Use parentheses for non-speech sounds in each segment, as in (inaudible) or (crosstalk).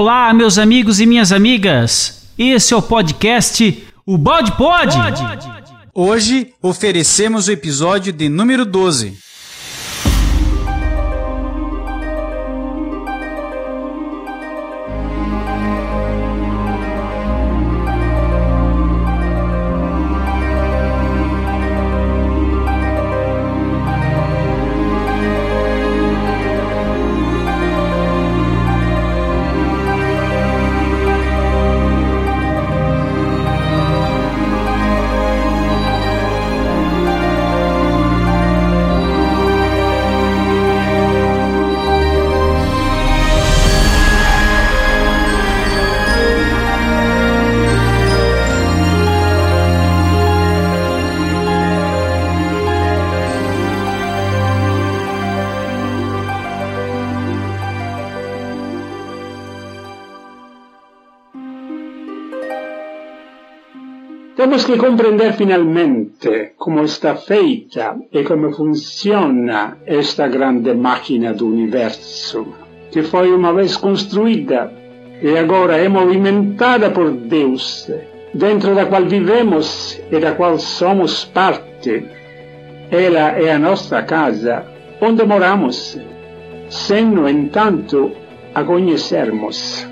Olá, meus amigos e minhas amigas. Esse é o podcast O Balde Pode. Hoje oferecemos o episódio de número 12. Que compreender finalmente como está feita e como funciona esta grande máquina do universo, que foi uma vez construída e agora é movimentada por Deus, dentro da qual vivemos e da qual somos parte. Ela é a nossa casa, onde moramos, sem, no entanto, a conhecermos.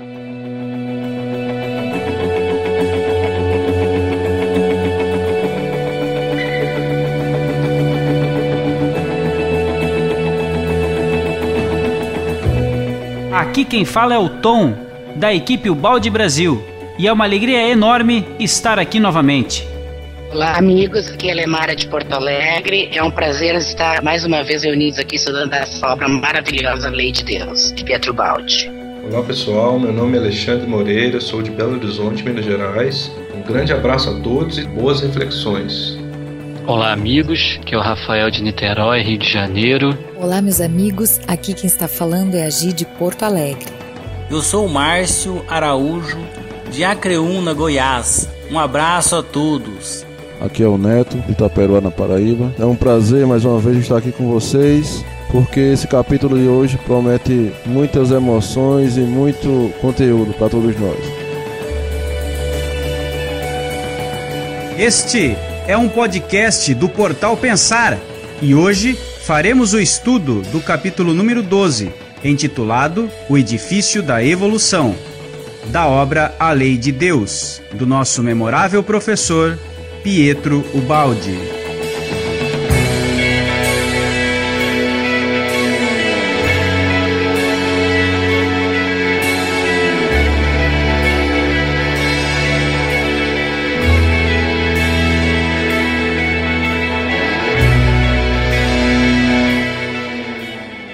Aqui quem fala é o Tom, da equipe Balde Brasil, e é uma alegria enorme estar aqui novamente. Olá, amigos. Aqui é Lemara de Porto Alegre. É um prazer estar mais uma vez reunidos aqui estudando essa obra maravilhosa Lei de Deus, de Pietro Baldi. Olá, pessoal. Meu nome é Alexandre Moreira, sou de Belo Horizonte, Minas Gerais. Um grande abraço a todos e boas reflexões. Olá, amigos. Aqui é o Rafael de Niterói, Rio de Janeiro. Olá, meus amigos. Aqui quem está falando é a Gi de Porto Alegre. Eu sou o Márcio Araújo, de Acreúna, Goiás. Um abraço a todos. Aqui é o Neto, de Itaperuá, na Paraíba. É um prazer mais uma vez estar aqui com vocês, porque esse capítulo de hoje promete muitas emoções e muito conteúdo para todos nós. Este é um podcast do Portal Pensar e hoje faremos o estudo do capítulo número 12, intitulado O Edifício da Evolução, da obra A Lei de Deus, do nosso memorável professor Pietro Ubaldi.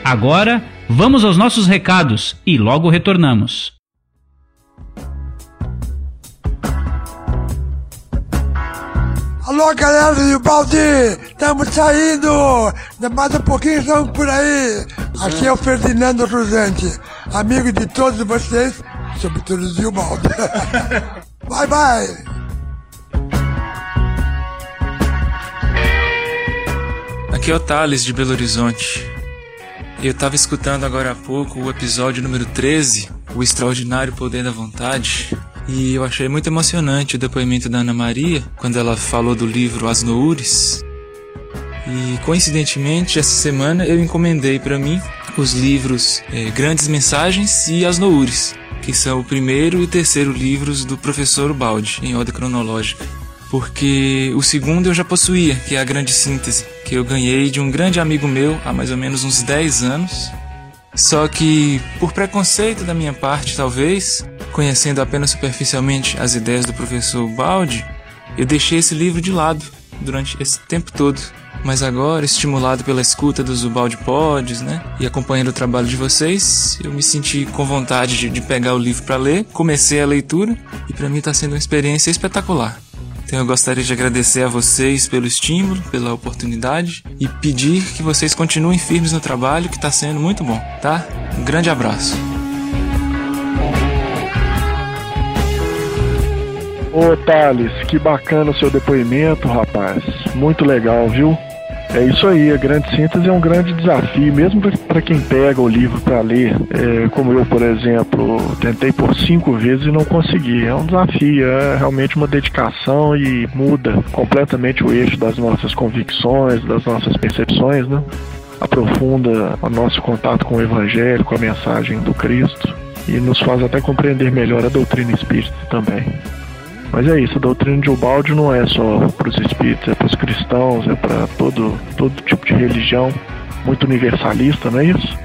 Agora, vamos aos nossos recados e logo retornamos. Alô, galera do Balde! Estamos saindo! Mais um pouquinho estamos por aí! Aqui é o Ferdinando Rosante, amigo de todos vocês, sobretudo do Balde. (laughs) bye, bye! Aqui é o Thales de Belo Horizonte. Eu estava escutando agora há pouco o episódio número 13, O Extraordinário Poder da Vontade, e eu achei muito emocionante o depoimento da Ana Maria quando ela falou do livro As Noures. E coincidentemente, essa semana eu encomendei para mim os livros é, Grandes Mensagens e As Noures, que são o primeiro e terceiro livros do professor Balde, em ordem cronológica. Porque o segundo eu já possuía, que é a Grande Síntese, que eu ganhei de um grande amigo meu há mais ou menos uns 10 anos. Só que, por preconceito da minha parte, talvez, conhecendo apenas superficialmente as ideias do professor Baldi, eu deixei esse livro de lado durante esse tempo todo. Mas agora, estimulado pela escuta dos Baldi Pods, né, e acompanhando o trabalho de vocês, eu me senti com vontade de, de pegar o livro para ler. Comecei a leitura e para mim está sendo uma experiência espetacular. Então eu gostaria de agradecer a vocês pelo estímulo, pela oportunidade e pedir que vocês continuem firmes no trabalho que está sendo muito bom, tá? Um grande abraço. Ô Thales, que bacana o seu depoimento, rapaz. Muito legal, viu? É isso aí, a grande síntese é um grande desafio, mesmo para quem pega o livro para ler, é, como eu, por exemplo, tentei por cinco vezes e não consegui. É um desafio, é realmente uma dedicação e muda completamente o eixo das nossas convicções, das nossas percepções, né? Aprofunda o nosso contato com o Evangelho, com a mensagem do Cristo e nos faz até compreender melhor a doutrina espírita também. Mas é isso, a doutrina de Ubaldi não é só para os espíritos, é para os cristãos, é para todo, todo tipo de religião, muito universalista, não é isso?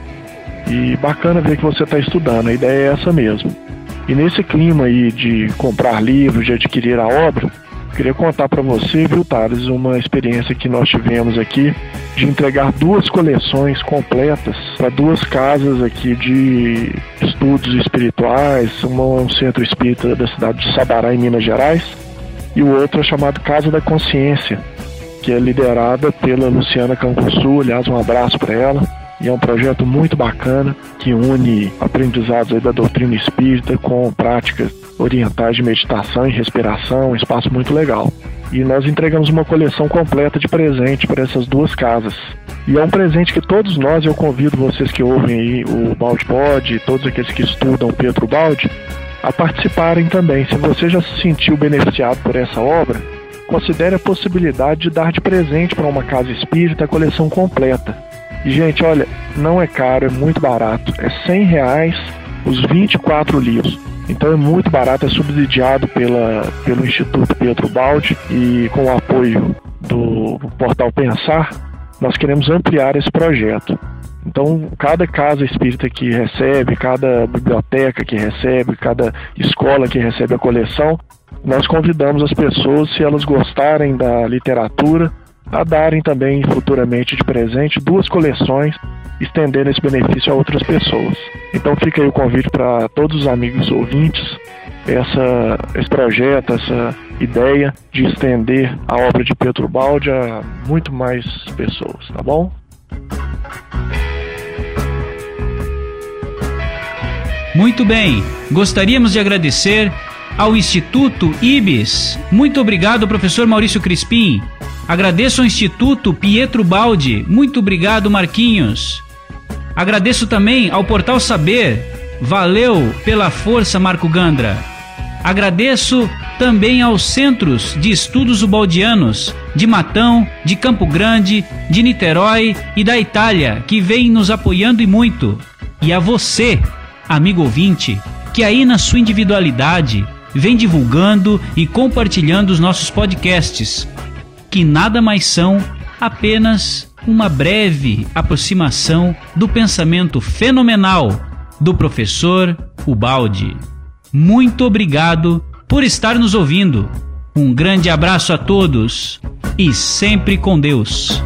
E bacana ver que você está estudando, a ideia é essa mesmo. E nesse clima aí de comprar livros, de adquirir a obra, Queria contar para você, viu, Thales, uma experiência que nós tivemos aqui de entregar duas coleções completas para duas casas aqui de estudos espirituais, uma um centro espírita da cidade de Sabará, em Minas Gerais, e o outro é chamado Casa da Consciência, que é liderada pela Luciana Canguçu, aliás, um abraço para ela. E é um projeto muito bacana que une aprendizados da doutrina espírita com práticas orientais de meditação e respiração, um espaço muito legal. E nós entregamos uma coleção completa de presente para essas duas casas. E é um presente que todos nós, eu convido vocês que ouvem aí o Balde Pod, todos aqueles que estudam Pedro Balde, a participarem também. Se você já se sentiu beneficiado por essa obra, considere a possibilidade de dar de presente para uma casa espírita a coleção completa. E, gente, olha, não é caro, é muito barato. É 100 reais os 24 livros. Então é muito barato, é subsidiado pela, pelo Instituto Pedro Baldi e com o apoio do portal Pensar, nós queremos ampliar esse projeto. Então, cada casa espírita que recebe, cada biblioteca que recebe, cada escola que recebe a coleção, nós convidamos as pessoas, se elas gostarem da literatura, a darem também futuramente de presente duas coleções, estendendo esse benefício a outras pessoas. Então fica aí o convite para todos os amigos ouvintes, essa, esse projeto, essa ideia de estender a obra de Pedro Baldi a muito mais pessoas, tá bom? Muito bem, gostaríamos de agradecer ao Instituto IBIS. Muito obrigado, professor Maurício Crispim. Agradeço ao Instituto Pietro Baldi. Muito obrigado, Marquinhos. Agradeço também ao Portal Saber. Valeu pela força, Marco Gandra. Agradeço também aos centros de estudos ubaldianos de Matão, de Campo Grande, de Niterói e da Itália, que vêm nos apoiando e muito. E a você, amigo ouvinte, que aí na sua individualidade vem divulgando e compartilhando os nossos podcasts que nada mais são apenas uma breve aproximação do pensamento fenomenal do professor Ubaldi. Muito obrigado por estar nos ouvindo. Um grande abraço a todos e sempre com Deus.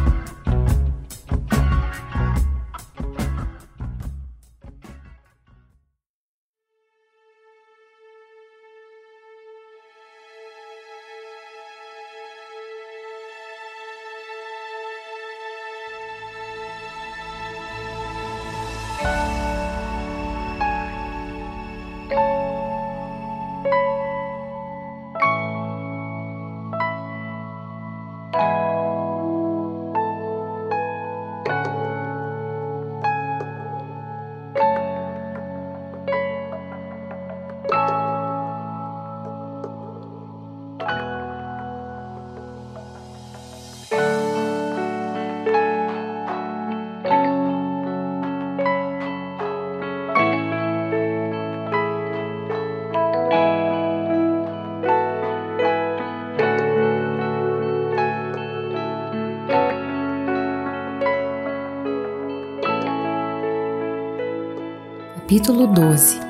Capítulo 12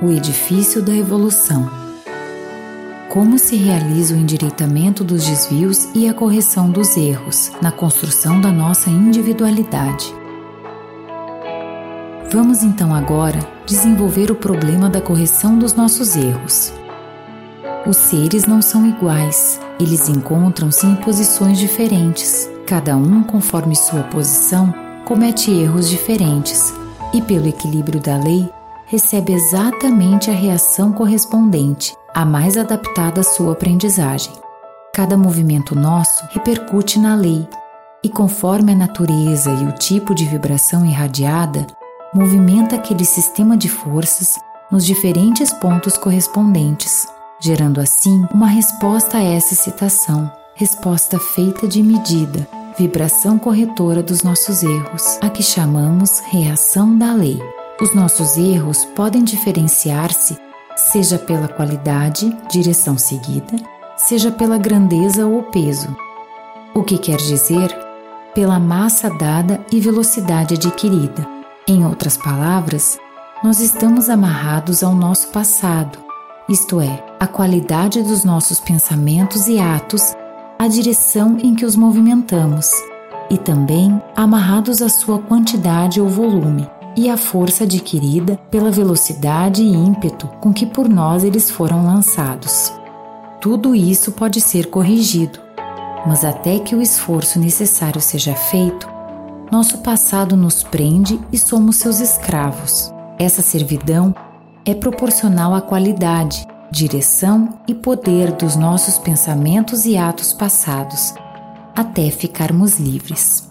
O Edifício da Evolução Como se realiza o endireitamento dos desvios e a correção dos erros na construção da nossa individualidade. Vamos então agora desenvolver o problema da correção dos nossos erros. Os seres não são iguais, eles encontram-se em posições diferentes. Cada um, conforme sua posição, comete erros diferentes e, pelo equilíbrio da lei, recebe exatamente a reação correspondente, a mais adaptada à sua aprendizagem. Cada movimento nosso repercute na lei, e conforme a natureza e o tipo de vibração irradiada, movimenta aquele sistema de forças nos diferentes pontos correspondentes, gerando assim uma resposta a essa excitação, resposta feita de medida, vibração corretora dos nossos erros, a que chamamos reação da lei. Os nossos erros podem diferenciar-se, seja pela qualidade, direção seguida, seja pela grandeza ou peso. O que quer dizer pela massa dada e velocidade adquirida. Em outras palavras, nós estamos amarrados ao nosso passado, isto é, a qualidade dos nossos pensamentos e atos, a direção em que os movimentamos, e também amarrados à sua quantidade ou volume e à força adquirida pela velocidade e ímpeto com que por nós eles foram lançados. Tudo isso pode ser corrigido, mas até que o esforço necessário seja feito, nosso passado nos prende e somos seus escravos. Essa servidão é proporcional à qualidade, direção e poder dos nossos pensamentos e atos passados, até ficarmos livres.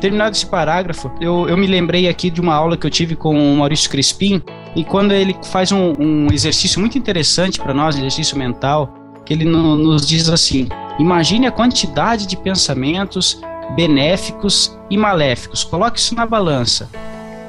Terminado esse parágrafo, eu, eu me lembrei aqui de uma aula que eu tive com o Maurício Crispim, e quando ele faz um, um exercício muito interessante para nós, exercício mental, que ele no, nos diz assim: imagine a quantidade de pensamentos benéficos e maléficos, coloque isso na balança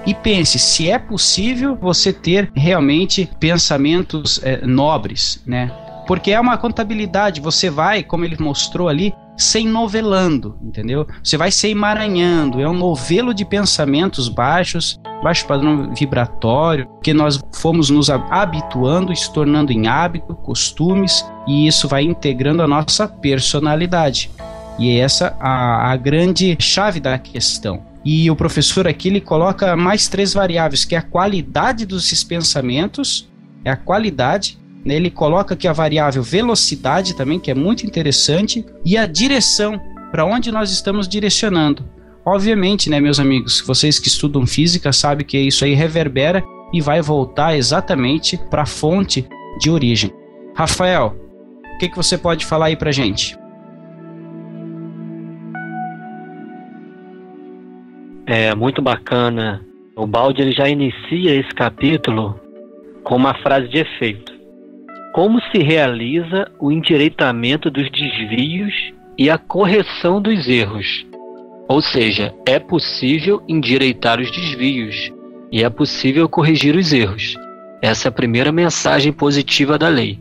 e pense se é possível você ter realmente pensamentos é, nobres, né? Porque é uma contabilidade, você vai, como ele mostrou ali, sem novelando, entendeu? Você vai se emaranhando, é um novelo de pensamentos baixos, baixo padrão vibratório, que nós fomos nos habituando, se tornando em hábito, costumes, e isso vai integrando a nossa personalidade. E é essa a, a grande chave da questão. E o professor aqui ele coloca mais três variáveis, que é a qualidade dos pensamentos, é a qualidade, ele coloca aqui a variável velocidade também, que é muito interessante, e a direção, para onde nós estamos direcionando. Obviamente, né, meus amigos, vocês que estudam física sabem que isso aí reverbera e vai voltar exatamente para a fonte de origem. Rafael, o que, que você pode falar aí para gente? É muito bacana. O Balde ele já inicia esse capítulo com uma frase de efeito. Como se realiza o endireitamento dos desvios e a correção dos erros? Ou seja, é possível endireitar os desvios e é possível corrigir os erros. Essa é a primeira mensagem positiva da lei.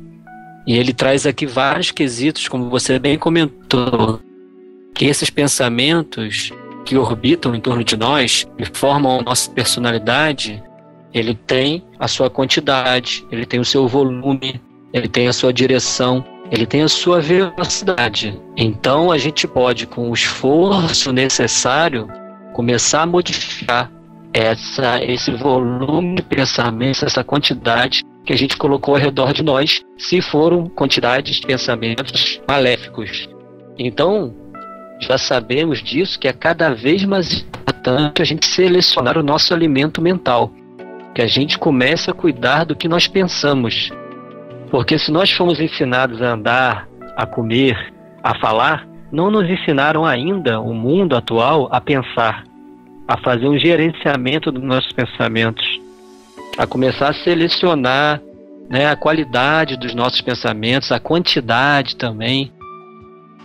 E ele traz aqui vários quesitos, como você bem comentou, que esses pensamentos que orbitam em torno de nós e formam a nossa personalidade, ele tem a sua quantidade, ele tem o seu volume, ele tem a sua direção, ele tem a sua velocidade. Então a gente pode, com o esforço necessário, começar a modificar essa, esse volume de pensamentos, essa quantidade que a gente colocou ao redor de nós, se foram quantidades de pensamentos maléficos. Então, já sabemos disso que é cada vez mais importante a gente selecionar o nosso alimento mental, que a gente comece a cuidar do que nós pensamos, porque se nós fomos ensinados a andar, a comer, a falar, não nos ensinaram ainda o mundo atual a pensar, a fazer um gerenciamento dos nossos pensamentos, a começar a selecionar né, a qualidade dos nossos pensamentos, a quantidade também.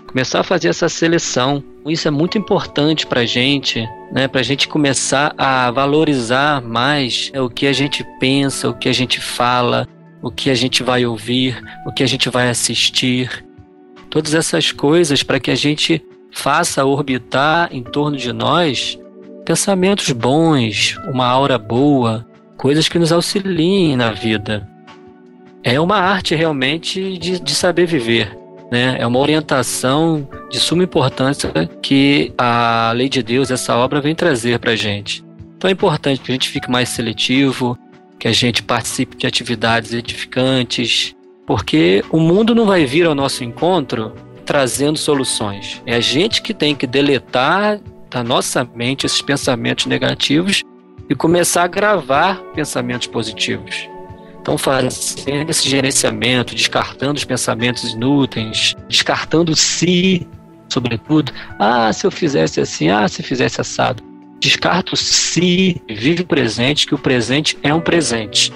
Começar a fazer essa seleção. Isso é muito importante para a gente, né, para a gente começar a valorizar mais o que a gente pensa, o que a gente fala, o que a gente vai ouvir, o que a gente vai assistir. Todas essas coisas para que a gente faça orbitar em torno de nós pensamentos bons, uma aura boa, coisas que nos auxiliem na vida. É uma arte realmente de, de saber viver. Né? É uma orientação de suma importância que a lei de Deus, essa obra, vem trazer para a gente. Então é importante que a gente fique mais seletivo, que a gente participe de atividades edificantes, Porque o mundo não vai vir ao nosso encontro trazendo soluções. É a gente que tem que deletar da nossa mente esses pensamentos negativos e começar a gravar pensamentos positivos. Então, fazendo esse gerenciamento, descartando os pensamentos inúteis, descartando si, sobretudo. Ah, se eu fizesse assim, ah, se fizesse assado. Descarta o si, vive o presente, que o presente é um presente.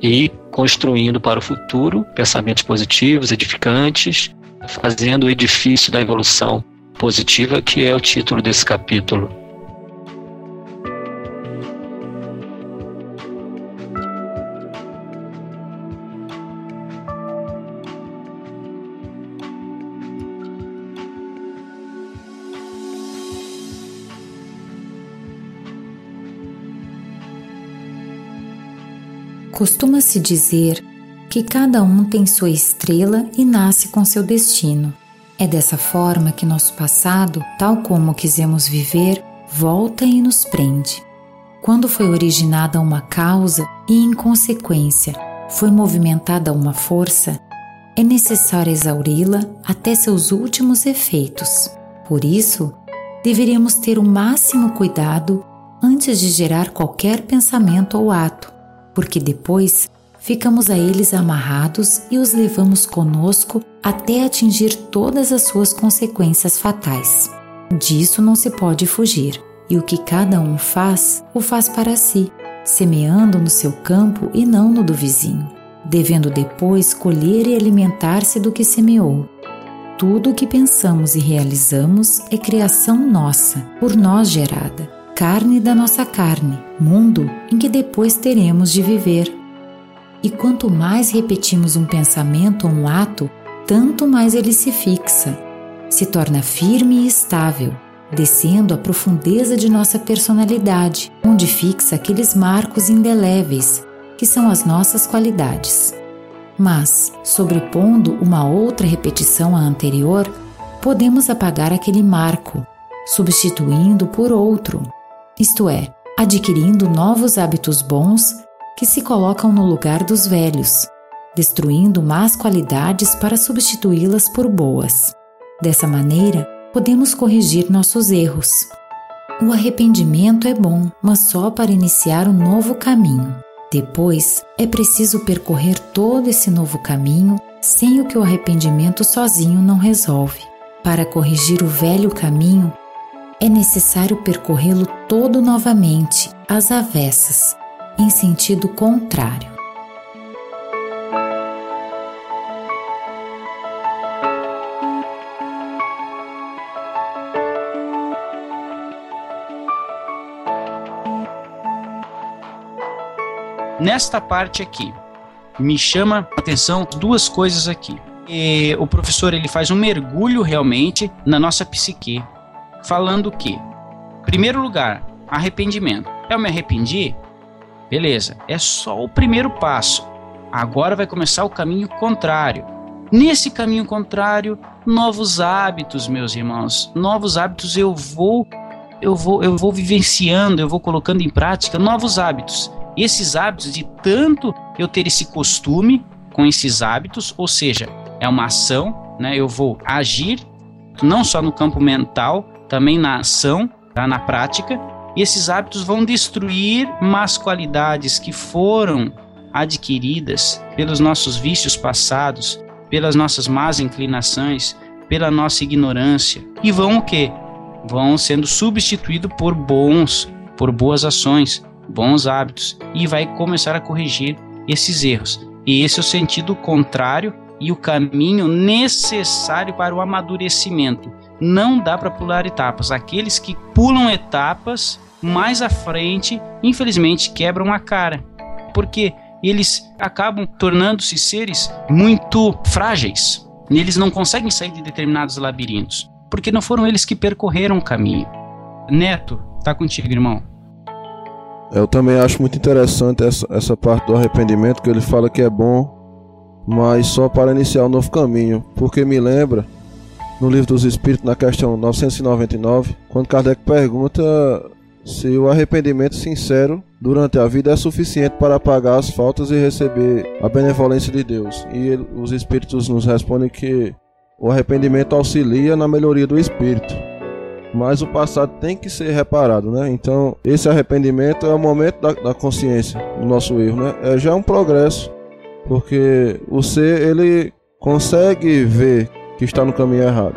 E construindo para o futuro pensamentos positivos, edificantes, fazendo o edifício da evolução positiva, que é o título desse capítulo. Costuma-se dizer que cada um tem sua estrela e nasce com seu destino. É dessa forma que nosso passado, tal como quisemos viver, volta e nos prende. Quando foi originada uma causa e, em consequência, foi movimentada uma força, é necessário exauri-la até seus últimos efeitos. Por isso, deveríamos ter o máximo cuidado antes de gerar qualquer pensamento ou ato, porque depois ficamos a eles amarrados e os levamos conosco até atingir todas as suas consequências fatais. Disso não se pode fugir, e o que cada um faz, o faz para si, semeando no seu campo e não no do vizinho, devendo depois colher e alimentar-se do que semeou. Tudo o que pensamos e realizamos é criação nossa, por nós gerada carne da nossa carne, mundo em que depois teremos de viver. E quanto mais repetimos um pensamento ou um ato, tanto mais ele se fixa, se torna firme e estável, descendo à profundeza de nossa personalidade, onde fixa aqueles marcos indeléveis que são as nossas qualidades. Mas, sobrepondo uma outra repetição à anterior, podemos apagar aquele marco, substituindo por outro, isto é, adquirindo novos hábitos bons que se colocam no lugar dos velhos, destruindo más qualidades para substituí-las por boas. Dessa maneira, podemos corrigir nossos erros. O arrependimento é bom, mas só para iniciar um novo caminho. Depois, é preciso percorrer todo esse novo caminho sem o que o arrependimento sozinho não resolve. Para corrigir o velho caminho, é necessário percorrê-lo todo novamente, às avessas, em sentido contrário. Nesta parte aqui, me chama a atenção duas coisas aqui. E o professor ele faz um mergulho realmente na nossa psique, falando que, primeiro lugar, arrependimento. Eu me arrependi? Beleza, é só o primeiro passo. Agora vai começar o caminho contrário. Nesse caminho contrário, novos hábitos, meus irmãos. Novos hábitos eu vou eu vou eu vou vivenciando, eu vou colocando em prática novos hábitos. Esses hábitos de tanto eu ter esse costume com esses hábitos, ou seja, é uma ação, né? Eu vou agir não só no campo mental, também na ação, tá? na prática, e esses hábitos vão destruir más qualidades que foram adquiridas pelos nossos vícios passados, pelas nossas más inclinações, pela nossa ignorância, e vão o quê? Vão sendo substituídos por bons, por boas ações, bons hábitos, e vai começar a corrigir esses erros. E esse é o sentido contrário e o caminho necessário para o amadurecimento não dá para pular etapas. Aqueles que pulam etapas mais à frente, infelizmente, quebram a cara. Porque eles acabam tornando-se seres muito frágeis. Eles não conseguem sair de determinados labirintos, porque não foram eles que percorreram o caminho. Neto, tá contigo, irmão. Eu também acho muito interessante essa, essa parte do arrependimento, que ele fala que é bom, mas só para iniciar um novo caminho, porque me lembra no Livro dos Espíritos, na questão 999, quando Kardec pergunta se o arrependimento sincero durante a vida é suficiente para apagar as faltas e receber a benevolência de Deus. E ele, os Espíritos nos respondem que o arrependimento auxilia na melhoria do espírito. Mas o passado tem que ser reparado, né? Então, esse arrependimento é o momento da, da consciência do nosso erro, né? É já um progresso, porque o ser ele consegue ver que está no caminho errado.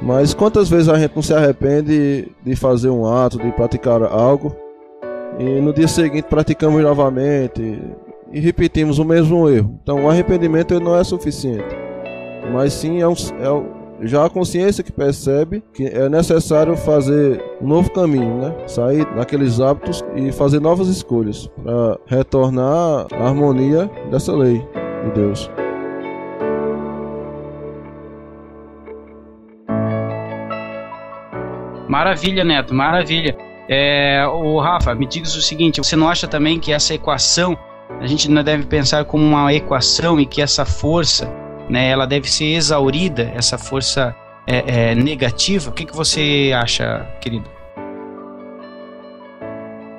Mas quantas vezes a gente não se arrepende de fazer um ato, de praticar algo, e no dia seguinte praticamos novamente e repetimos o mesmo erro? Então o arrependimento não é suficiente, mas sim é, um, é já a consciência que percebe que é necessário fazer um novo caminho, né? Sair daqueles hábitos e fazer novas escolhas para retornar à harmonia dessa lei de Deus. Maravilha, Neto, maravilha. É, o Rafa, me diga o seguinte: você não acha também que essa equação a gente não deve pensar como uma equação e que essa força, né, ela deve ser exaurida, essa força é, é, negativa? O que, que você acha, querido?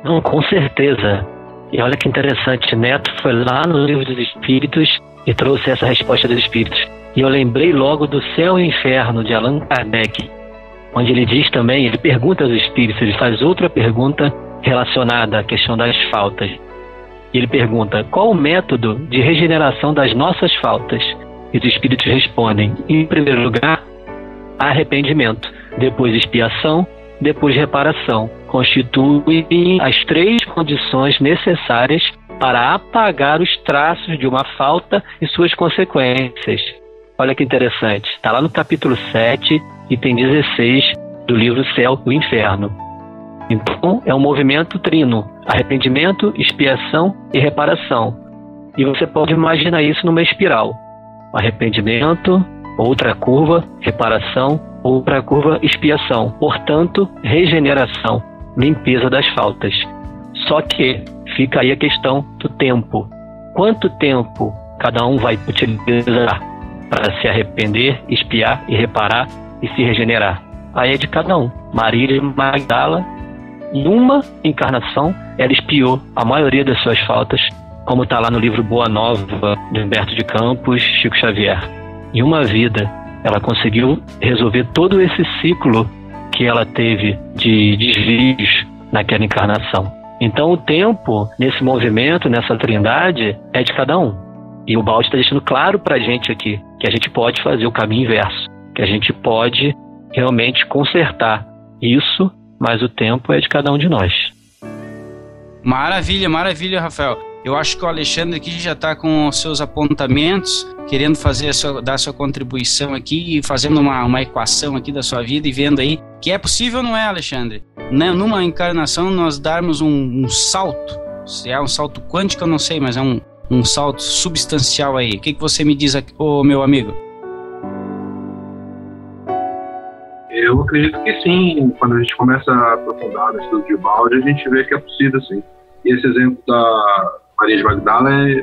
Não, com certeza. E olha que interessante, Neto foi lá no livro dos Espíritos e trouxe essa resposta dos Espíritos. E eu lembrei logo do Céu e Inferno de Allan Kardec, onde ele diz também, ele pergunta aos espíritos, ele faz outra pergunta relacionada à questão das faltas. Ele pergunta: qual o método de regeneração das nossas faltas? E os espíritos respondem: em primeiro lugar, arrependimento, depois expiação, depois reparação. Constituem as três condições necessárias para apagar os traços de uma falta e suas consequências. Olha que interessante. Está lá no capítulo 7, item 16 do livro Céu e Inferno. Então, é um movimento trino: arrependimento, expiação e reparação. E você pode imaginar isso numa espiral: arrependimento, outra curva, reparação, outra curva, expiação. Portanto, regeneração, limpeza das faltas. Só que fica aí a questão do tempo. Quanto tempo cada um vai utilizar para se arrepender, expiar e reparar e se regenerar. Aí é de cada um. Marília Magdala, em uma encarnação, ela espiou a maioria das suas faltas, como está lá no livro Boa Nova, de Humberto de Campos, Chico Xavier. Em uma vida, ela conseguiu resolver todo esse ciclo que ela teve de desvios naquela encarnação. Então, o tempo nesse movimento, nessa trindade, é de cada um. E o Balde está deixando claro para a gente aqui que a gente pode fazer o caminho inverso que a gente pode realmente consertar isso, mas o tempo é de cada um de nós. Maravilha, maravilha, Rafael. Eu acho que o Alexandre aqui já está com os seus apontamentos, querendo fazer a sua, dar a sua contribuição aqui fazendo uma, uma equação aqui da sua vida e vendo aí que é possível, não é, Alexandre? Né? Numa encarnação nós darmos um, um salto, se é um salto quântico eu não sei, mas é um, um salto substancial aí. O que, que você me diz, aqui, ô, meu amigo? Eu acredito que sim. Quando a gente começa a aprofundar no estudo de balde, a gente vê que é possível sim. E esse exemplo da Maria de Magdala, é,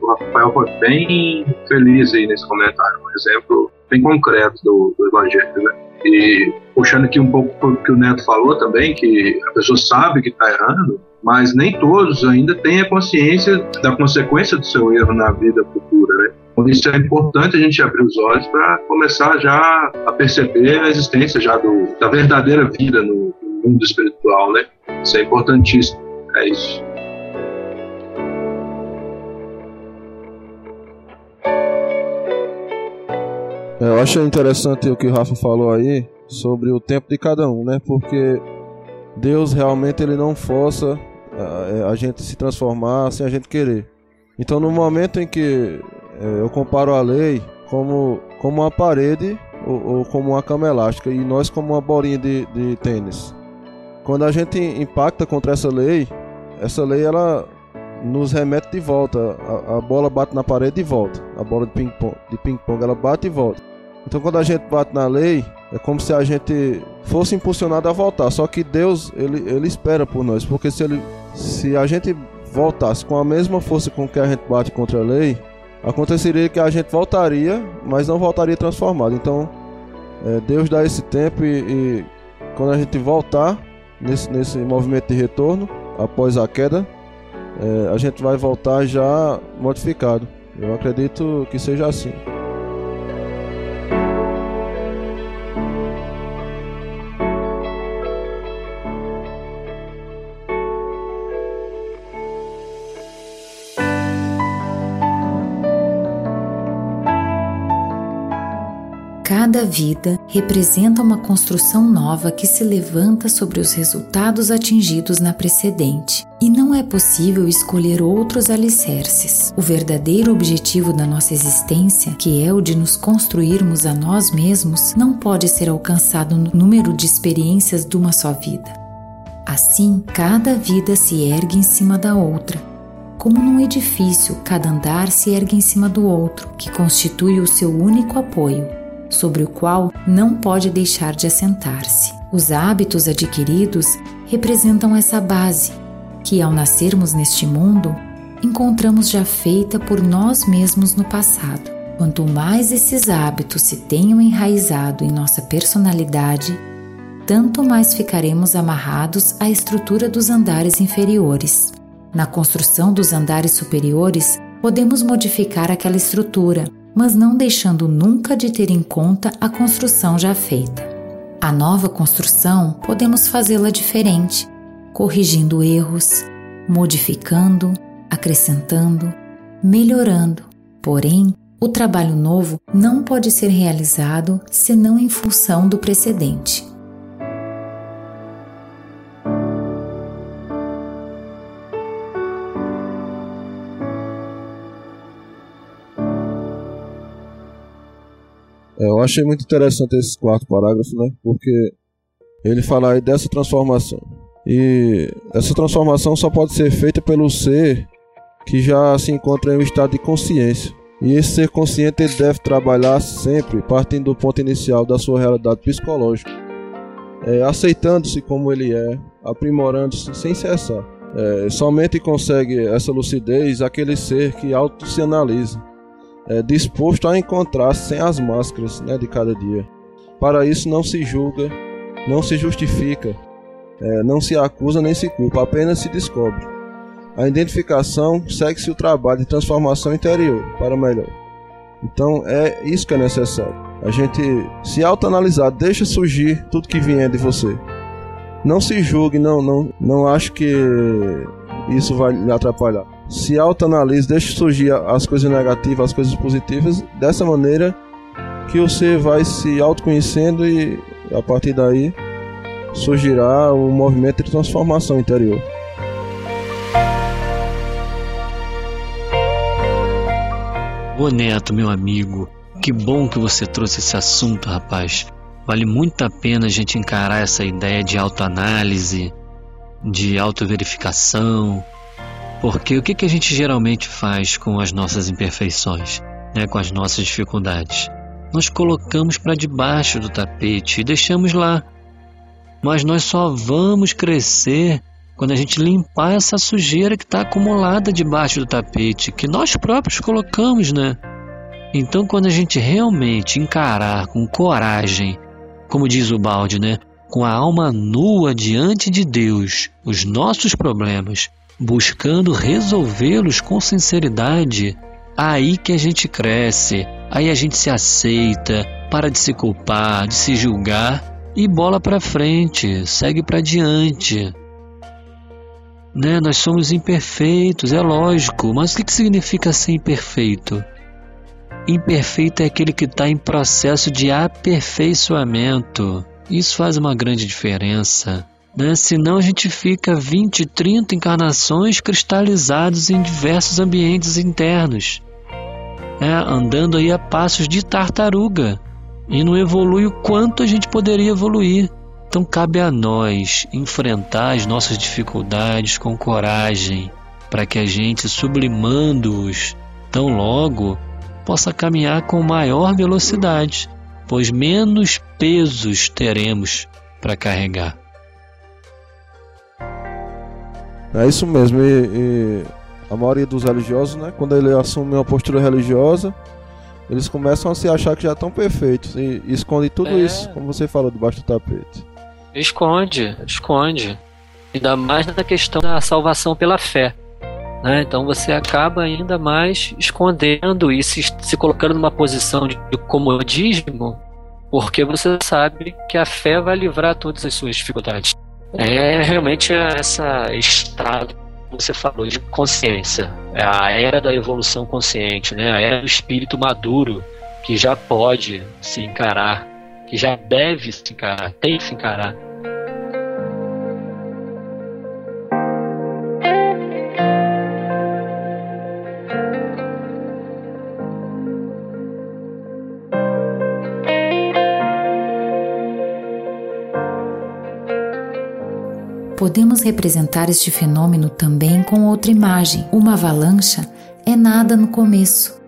o Rafael foi bem feliz aí nesse comentário. Um exemplo bem concreto do, do Evangelho, né? E puxando aqui um pouco o que o Neto falou também, que a pessoa sabe que está errando, mas nem todos ainda têm a consciência da consequência do seu erro na vida futura, né? Por isso é importante a gente abrir os olhos para começar já a perceber a existência já do, da verdadeira vida no mundo espiritual, né? Isso é importantíssimo. É isso. Eu acho interessante o que o Rafa falou aí sobre o tempo de cada um, né? Porque Deus realmente ele não força a, a gente se transformar sem a gente querer. Então, no momento em que é, eu comparo a lei como, como uma parede ou, ou, como uma cama elástica e nós como uma bolinha de, de tênis. Quando a gente impacta contra essa lei, essa lei ela nos remete de volta. A, a bola bate na parede e volta. A bola de ping-pong ping ela bate e volta. Então quando a gente bate na lei, é como se a gente fosse impulsionado a voltar. Só que Deus, ele, ele espera por nós. Porque se, ele, se a gente voltasse com a mesma força com que a gente bate contra a lei, aconteceria que a gente voltaria, mas não voltaria transformado. Então, é, Deus dá esse tempo e, e, quando a gente voltar, nesse, nesse movimento de retorno após a queda, é, a gente vai voltar já modificado. Eu acredito que seja assim. Cada vida representa uma construção nova que se levanta sobre os resultados atingidos na precedente. E não é possível escolher outros alicerces. O verdadeiro objetivo da nossa existência, que é o de nos construirmos a nós mesmos, não pode ser alcançado no número de experiências de uma só vida. Assim, cada vida se ergue em cima da outra, como num edifício, cada andar se ergue em cima do outro, que constitui o seu único apoio sobre o qual não pode deixar de assentar-se. Os hábitos adquiridos representam essa base, que ao nascermos neste mundo, encontramos já feita por nós mesmos no passado. Quanto mais esses hábitos se tenham enraizado em nossa personalidade, tanto mais ficaremos amarrados à estrutura dos andares inferiores. Na construção dos andares superiores, podemos modificar aquela estrutura, mas não deixando nunca de ter em conta a construção já feita. A nova construção podemos fazê-la diferente, corrigindo erros, modificando, acrescentando, melhorando. Porém, o trabalho novo não pode ser realizado senão em função do precedente. É, eu achei muito interessante esse quarto parágrafo, né? Porque ele fala aí dessa transformação. E essa transformação só pode ser feita pelo ser que já se encontra em um estado de consciência. E esse ser consciente deve trabalhar sempre partindo do ponto inicial da sua realidade psicológica, é, aceitando-se como ele é, aprimorando-se sem cessar. É, somente consegue essa lucidez aquele ser que auto se analisa é, disposto a encontrar sem as máscaras né, de cada dia. Para isso não se julga, não se justifica, é, não se acusa nem se culpa, apenas se descobre. A identificação segue-se o trabalho de transformação interior para melhor. Então é isso que é necessário. A gente se autoanalisar, deixa surgir tudo que vier de você. Não se julgue, não, não, não acho que isso vai lhe atrapalhar se autoanalise, deixe surgir as coisas negativas, as coisas positivas, dessa maneira que você vai se autoconhecendo e a partir daí surgirá o movimento de transformação interior. Ô Neto, meu amigo, que bom que você trouxe esse assunto, rapaz. Vale muito a pena a gente encarar essa ideia de autoanálise, de autoverificação, porque o que, que a gente geralmente faz com as nossas imperfeições, né, com as nossas dificuldades? Nós colocamos para debaixo do tapete e deixamos lá. Mas nós só vamos crescer quando a gente limpar essa sujeira que está acumulada debaixo do tapete, que nós próprios colocamos, né? Então, quando a gente realmente encarar com coragem, como diz o balde, né? Com a alma nua diante de Deus, os nossos problemas, buscando resolvê-los com sinceridade, aí que a gente cresce, aí a gente se aceita, para de se culpar, de se julgar e bola para frente, segue para diante. Né? Nós somos imperfeitos, é lógico, mas o que significa ser imperfeito? Imperfeito é aquele que está em processo de aperfeiçoamento. Isso faz uma grande diferença. Né? Senão a gente fica 20, 30 encarnações cristalizados em diversos ambientes internos, né? andando aí a passos de tartaruga e não evolui o quanto a gente poderia evoluir. Então cabe a nós enfrentar as nossas dificuldades com coragem, para que a gente, sublimando-os tão logo, possa caminhar com maior velocidade, pois menos pesos teremos para carregar. É isso mesmo. E, e, a maioria dos religiosos, né, quando ele assume uma postura religiosa, eles começam a se achar que já estão perfeitos e, e escondem tudo é. isso, como você falou, debaixo do tapete. Esconde, esconde. Ainda mais na questão da salvação pela fé. Né? Então você acaba ainda mais escondendo e se, se colocando numa posição de, de comodismo, porque você sabe que a fé vai livrar todas as suas dificuldades. É realmente essa estrada que você falou de consciência. É a era da evolução consciente, né? a era do espírito maduro que já pode se encarar, que já deve se encarar, tem que se encarar Podemos representar este fenômeno também com outra imagem. Uma avalanche é nada no começo.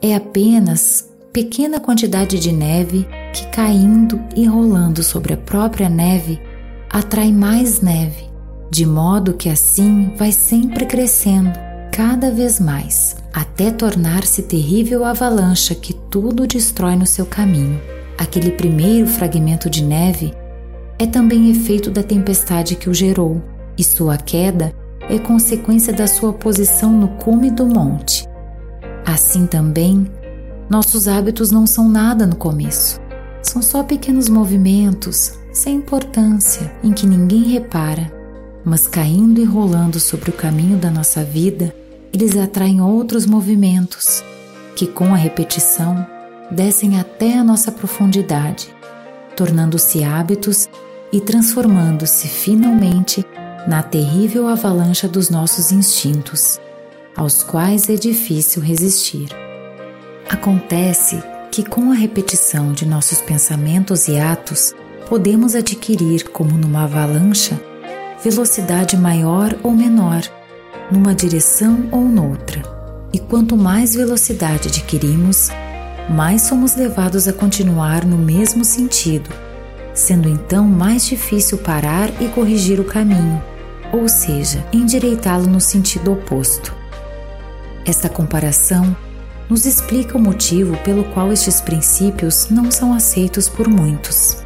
É apenas pequena quantidade de neve que, caindo e rolando sobre a própria neve, atrai mais neve, de modo que assim vai sempre crescendo, cada vez mais, até tornar-se terrível avalanche que tudo destrói no seu caminho. Aquele primeiro fragmento de neve é também efeito da tempestade que o gerou, e sua queda é consequência da sua posição no cume do monte. Assim também, nossos hábitos não são nada no começo. São só pequenos movimentos, sem importância, em que ninguém repara, mas caindo e rolando sobre o caminho da nossa vida, eles atraem outros movimentos, que com a repetição descem até a nossa profundidade, tornando-se hábitos e transformando-se finalmente na terrível avalanche dos nossos instintos, aos quais é difícil resistir. Acontece que, com a repetição de nossos pensamentos e atos, podemos adquirir, como numa avalanche, velocidade maior ou menor, numa direção ou noutra. E quanto mais velocidade adquirimos, mais somos levados a continuar no mesmo sentido sendo então mais difícil parar e corrigir o caminho, ou seja, endireitá-lo no sentido oposto. Esta comparação nos explica o motivo pelo qual estes princípios não são aceitos por muitos,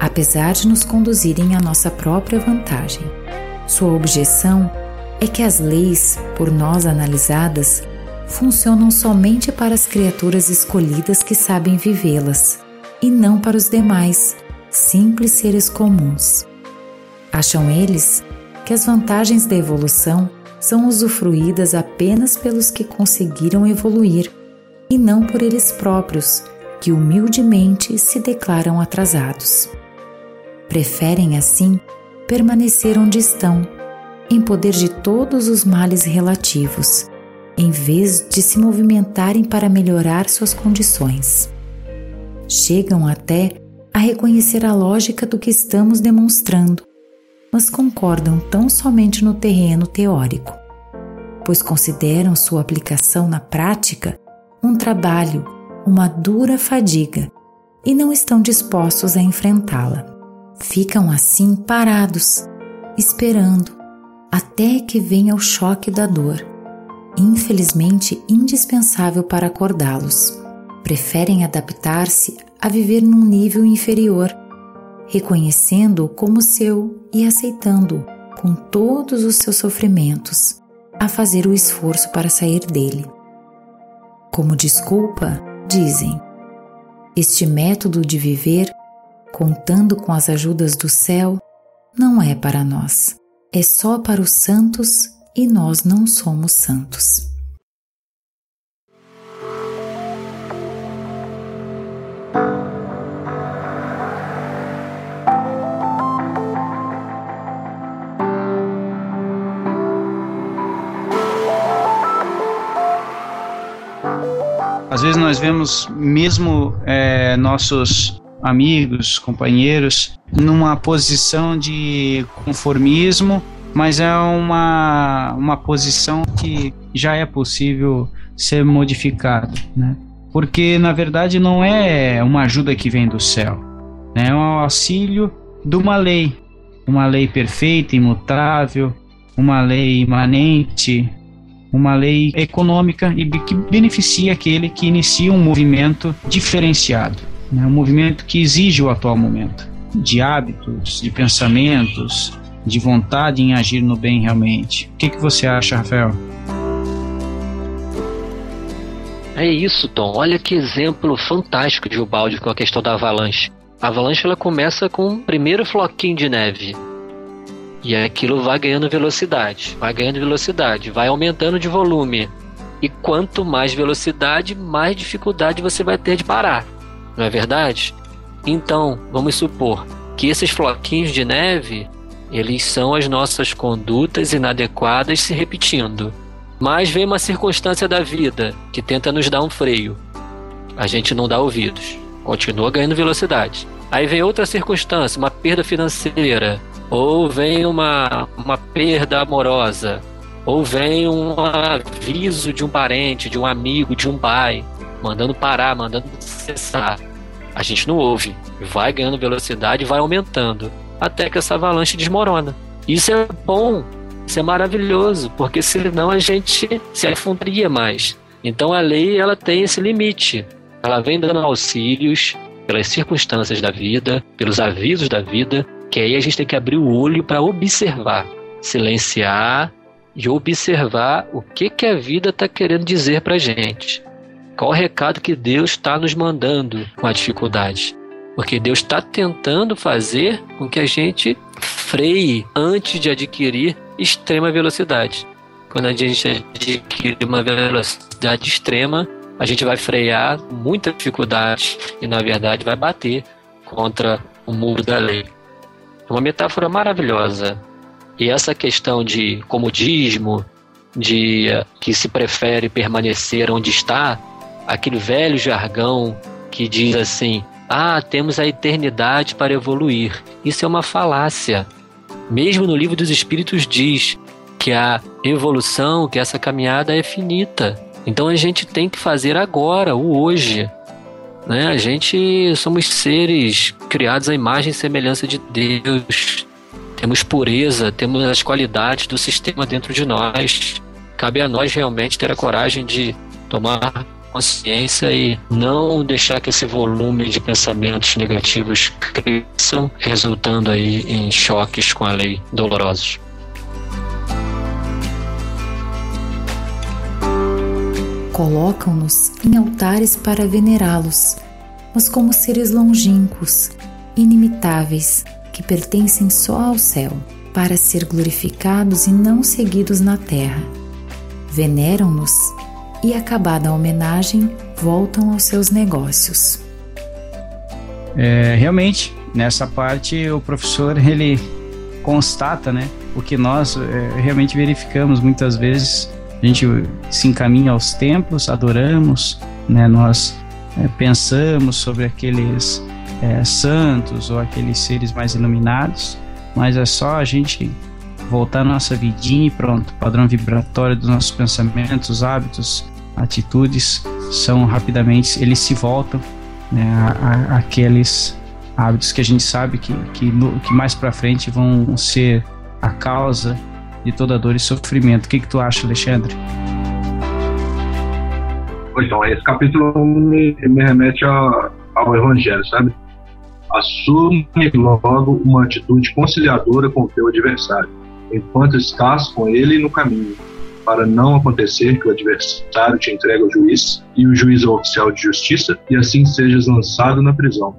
apesar de nos conduzirem à nossa própria vantagem. Sua objeção é que as leis, por nós analisadas, funcionam somente para as criaturas escolhidas que sabem vivê-las, e não para os demais, simples seres comuns. Acham eles que as vantagens da evolução são usufruídas apenas pelos que conseguiram evoluir e não por eles próprios, que humildemente se declaram atrasados. Preferem, assim, permanecer onde estão, em poder de todos os males relativos, em vez de se movimentarem para melhorar suas condições. Chegam até a reconhecer a lógica do que estamos demonstrando, mas concordam tão somente no terreno teórico, pois consideram sua aplicação na prática um trabalho, uma dura fadiga e não estão dispostos a enfrentá-la. Ficam assim parados, esperando até que venha o choque da dor, infelizmente indispensável para acordá-los. Preferem adaptar-se a viver num nível inferior, reconhecendo-o como seu e aceitando-o com todos os seus sofrimentos, a fazer o esforço para sair dele. Como desculpa, dizem: Este método de viver, contando com as ajudas do céu, não é para nós, é só para os santos e nós não somos santos. Às vezes nós vemos mesmo é, nossos amigos, companheiros, numa posição de conformismo, mas é uma, uma posição que já é possível ser modificada, né? Porque na verdade não é uma ajuda que vem do céu, né? é um auxílio de uma lei, uma lei perfeita, imutável, uma lei imanente, uma lei econômica e que beneficia aquele que inicia um movimento diferenciado, né? um movimento que exige o atual momento. de hábitos, de pensamentos, de vontade em agir no bem realmente. O que, que você acha, Rafael? É isso, Tom. Olha que exemplo fantástico de Ubaldi com a questão da avalanche. A avalanche ela começa com o primeiro floquinho de neve. E aquilo vai ganhando velocidade, vai ganhando velocidade, vai aumentando de volume. E quanto mais velocidade, mais dificuldade você vai ter de parar. Não é verdade? Então, vamos supor que esses floquinhos de neve, eles são as nossas condutas inadequadas se repetindo. Mas vem uma circunstância da vida que tenta nos dar um freio. A gente não dá ouvidos, continua ganhando velocidade. Aí vem outra circunstância, uma perda financeira, ou vem uma, uma perda amorosa, ou vem um aviso de um parente, de um amigo, de um pai, mandando parar, mandando cessar. A gente não ouve, vai ganhando velocidade, vai aumentando, até que essa avalanche desmorona. Isso é bom isso é maravilhoso, porque senão a gente se afundaria mais. Então a lei ela tem esse limite. Ela vem dando auxílios pelas circunstâncias da vida, pelos avisos da vida, que aí a gente tem que abrir o olho para observar, silenciar e observar o que, que a vida está querendo dizer para gente. Qual o recado que Deus está nos mandando com a dificuldade? Porque Deus está tentando fazer com que a gente freie antes de adquirir extrema velocidade. Quando a gente adquire uma velocidade extrema, a gente vai frear muita dificuldade e, na verdade, vai bater contra o muro da lei. É uma metáfora maravilhosa. E essa questão de comodismo, de uh, que se prefere permanecer onde está, aquele velho jargão que diz assim: ah, temos a eternidade para evoluir. Isso é uma falácia. Mesmo no livro dos Espíritos diz que a evolução, que essa caminhada é finita. Então a gente tem que fazer agora, o hoje. Né? A gente somos seres criados à imagem e semelhança de Deus. Temos pureza, temos as qualidades do sistema dentro de nós. Cabe a nós realmente ter a coragem de tomar consciência e não deixar que esse volume de pensamentos negativos cresçam, resultando aí em choques com a lei dolorosos. Colocam-nos em altares para venerá-los, mas como seres longínquos, inimitáveis, que pertencem só ao céu, para ser glorificados e não seguidos na terra. Veneram-nos e, acabada a homenagem, voltam aos seus negócios. É, realmente, nessa parte, o professor ele constata, né, o que nós é, realmente verificamos muitas vezes. A gente se encaminha aos templos, adoramos, né, nós é, pensamos sobre aqueles é, santos ou aqueles seres mais iluminados, mas é só a gente voltar nossa vidinha e pronto, padrão vibratório dos nossos pensamentos, hábitos, atitudes são rapidamente, eles se voltam né, a, a, aqueles hábitos que a gente sabe que, que, no, que mais para frente vão ser a causa de toda dor e sofrimento. O que, que tu acha, Alexandre? Então, esse capítulo me, me remete a, ao Evangelho, sabe? Assume logo uma atitude conciliadora com o teu adversário enquanto estás com ele no caminho, para não acontecer que o adversário te entregue ao juiz e o juiz ao oficial de justiça, e assim sejas lançado na prisão.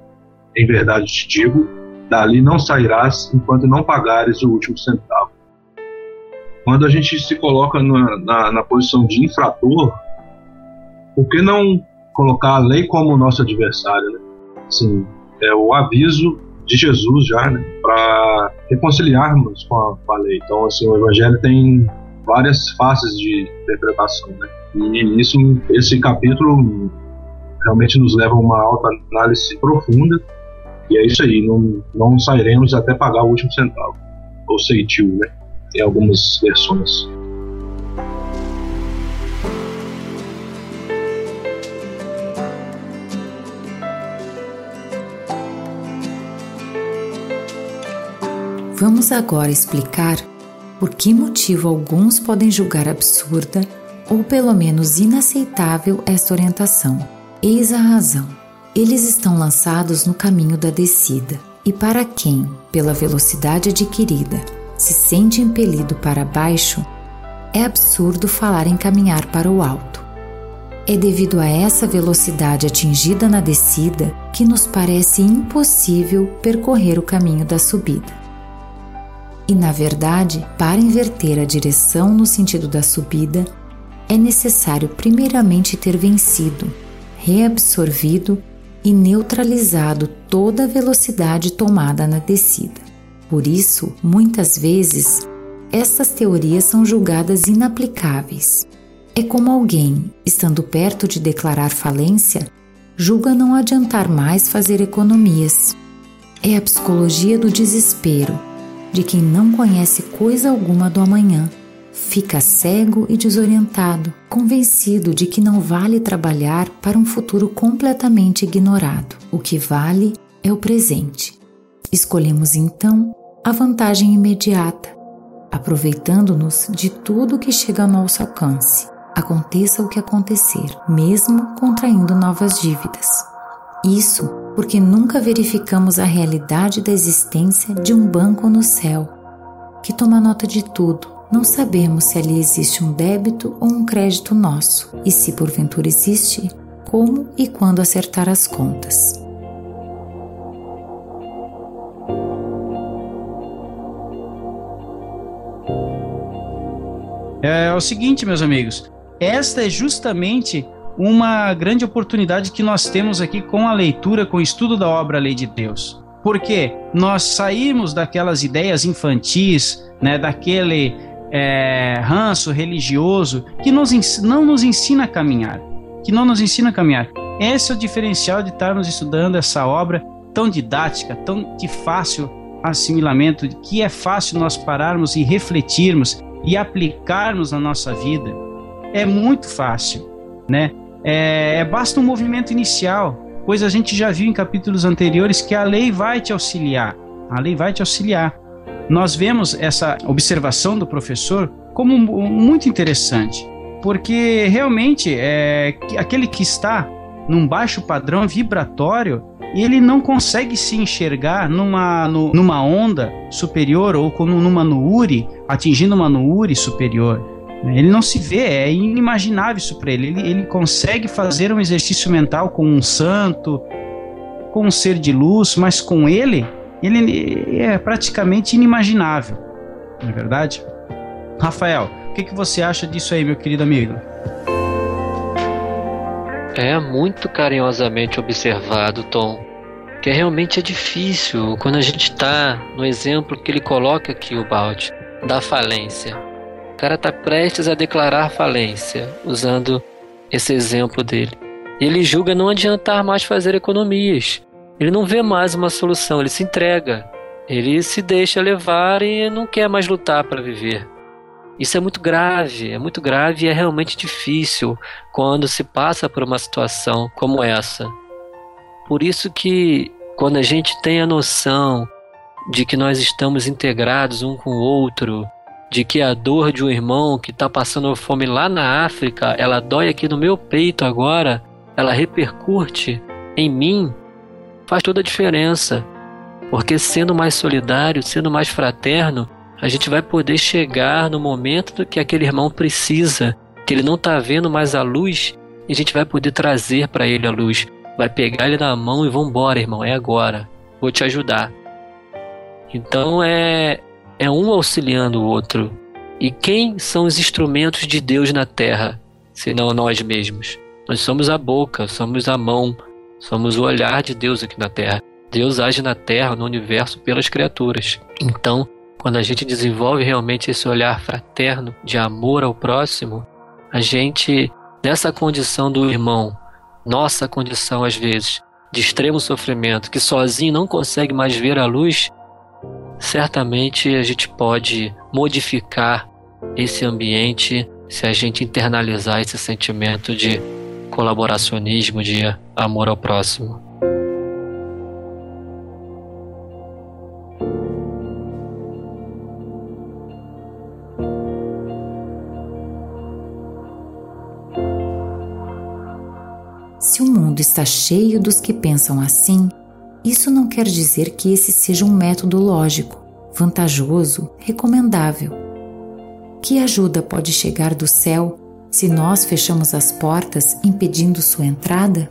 Em verdade te digo, dali não sairás enquanto não pagares o último centavo. Quando a gente se coloca na, na, na posição de infrator, por que não colocar a lei como nosso adversário? Né? Assim, é o aviso de Jesus já, né, para reconciliarmos com a, com a, lei. Então, assim, o Evangelho tem várias faces de interpretação, né, e isso, esse capítulo realmente nos leva a uma alta análise profunda. E é isso aí, não, não sairemos até pagar o último centavo, ou ceitil, né, em algumas versões. Vamos agora explicar por que motivo alguns podem julgar absurda ou pelo menos inaceitável esta orientação. Eis a razão. Eles estão lançados no caminho da descida E para quem, pela velocidade adquirida, se sente impelido para baixo, é absurdo falar em caminhar para o alto. É devido a essa velocidade atingida na descida que nos parece impossível percorrer o caminho da subida. E na verdade, para inverter a direção no sentido da subida, é necessário primeiramente ter vencido, reabsorvido e neutralizado toda a velocidade tomada na descida. Por isso, muitas vezes, essas teorias são julgadas inaplicáveis. É como alguém, estando perto de declarar falência, julga não adiantar mais fazer economias. É a psicologia do desespero, de quem não conhece coisa alguma do amanhã, fica cego e desorientado, convencido de que não vale trabalhar para um futuro completamente ignorado. O que vale é o presente. Escolhemos então a vantagem imediata, aproveitando-nos de tudo que chega ao nosso alcance, aconteça o que acontecer, mesmo contraindo novas dívidas. Isso porque nunca verificamos a realidade da existência de um banco no céu, que toma nota de tudo. Não sabemos se ali existe um débito ou um crédito nosso, e se porventura existe, como e quando acertar as contas. É, é o seguinte, meus amigos, esta é justamente uma grande oportunidade que nós temos aqui com a leitura, com o estudo da obra Lei de Deus. Porque nós saímos daquelas ideias infantis, né, daquele é, ranço religioso que nos, não nos ensina a caminhar, que não nos ensina a caminhar. Esse é o diferencial de estarmos estudando essa obra tão didática, tão de fácil assimilamento, que é fácil nós pararmos e refletirmos e aplicarmos na nossa vida, é muito fácil, né? É, é, basta um movimento inicial, pois a gente já viu em capítulos anteriores que a lei vai te auxiliar. A lei vai te auxiliar. Nós vemos essa observação do professor como muito interessante, porque realmente é aquele que está num baixo padrão vibratório, ele não consegue se enxergar numa, no, numa onda superior ou como numa nuuri, atingindo uma nuuri superior. Ele não se vê, é inimaginável isso para ele. ele. Ele consegue fazer um exercício mental com um santo, com um ser de luz, mas com ele, ele é praticamente inimaginável. Não é verdade? Rafael, o que, que você acha disso aí, meu querido amigo? É muito carinhosamente observado, Tom. Que realmente é difícil quando a gente está no exemplo que ele coloca aqui, o balde, da falência. O cara está prestes a declarar falência, usando esse exemplo dele. E ele julga não adiantar mais fazer economias. Ele não vê mais uma solução, ele se entrega. Ele se deixa levar e não quer mais lutar para viver. Isso é muito grave, é muito grave e é realmente difícil quando se passa por uma situação como essa. Por isso que quando a gente tem a noção de que nós estamos integrados um com o outro, de que a dor de um irmão que está passando fome lá na África, ela dói aqui no meu peito agora, ela repercute em mim, faz toda a diferença. Porque sendo mais solidário, sendo mais fraterno, a gente vai poder chegar no momento que aquele irmão precisa, que ele não está vendo mais a luz, e a gente vai poder trazer para ele a luz. Vai pegar ele na mão e vamos embora, irmão, é agora. Vou te ajudar. Então é é um auxiliando o outro. E quem são os instrumentos de Deus na terra, senão nós mesmos? Nós somos a boca, somos a mão, somos o olhar de Deus aqui na terra. Deus age na terra, no universo, pelas criaturas. Então, quando a gente desenvolve realmente esse olhar fraterno de amor ao próximo, a gente, nessa condição do irmão, nossa condição às vezes, de extremo sofrimento, que sozinho não consegue mais ver a luz, certamente a gente pode modificar esse ambiente se a gente internalizar esse sentimento de colaboracionismo, de amor ao próximo. Mundo está cheio dos que pensam assim, Isso não quer dizer que esse seja um método lógico, vantajoso, recomendável. Que ajuda pode chegar do céu se nós fechamos as portas impedindo sua entrada?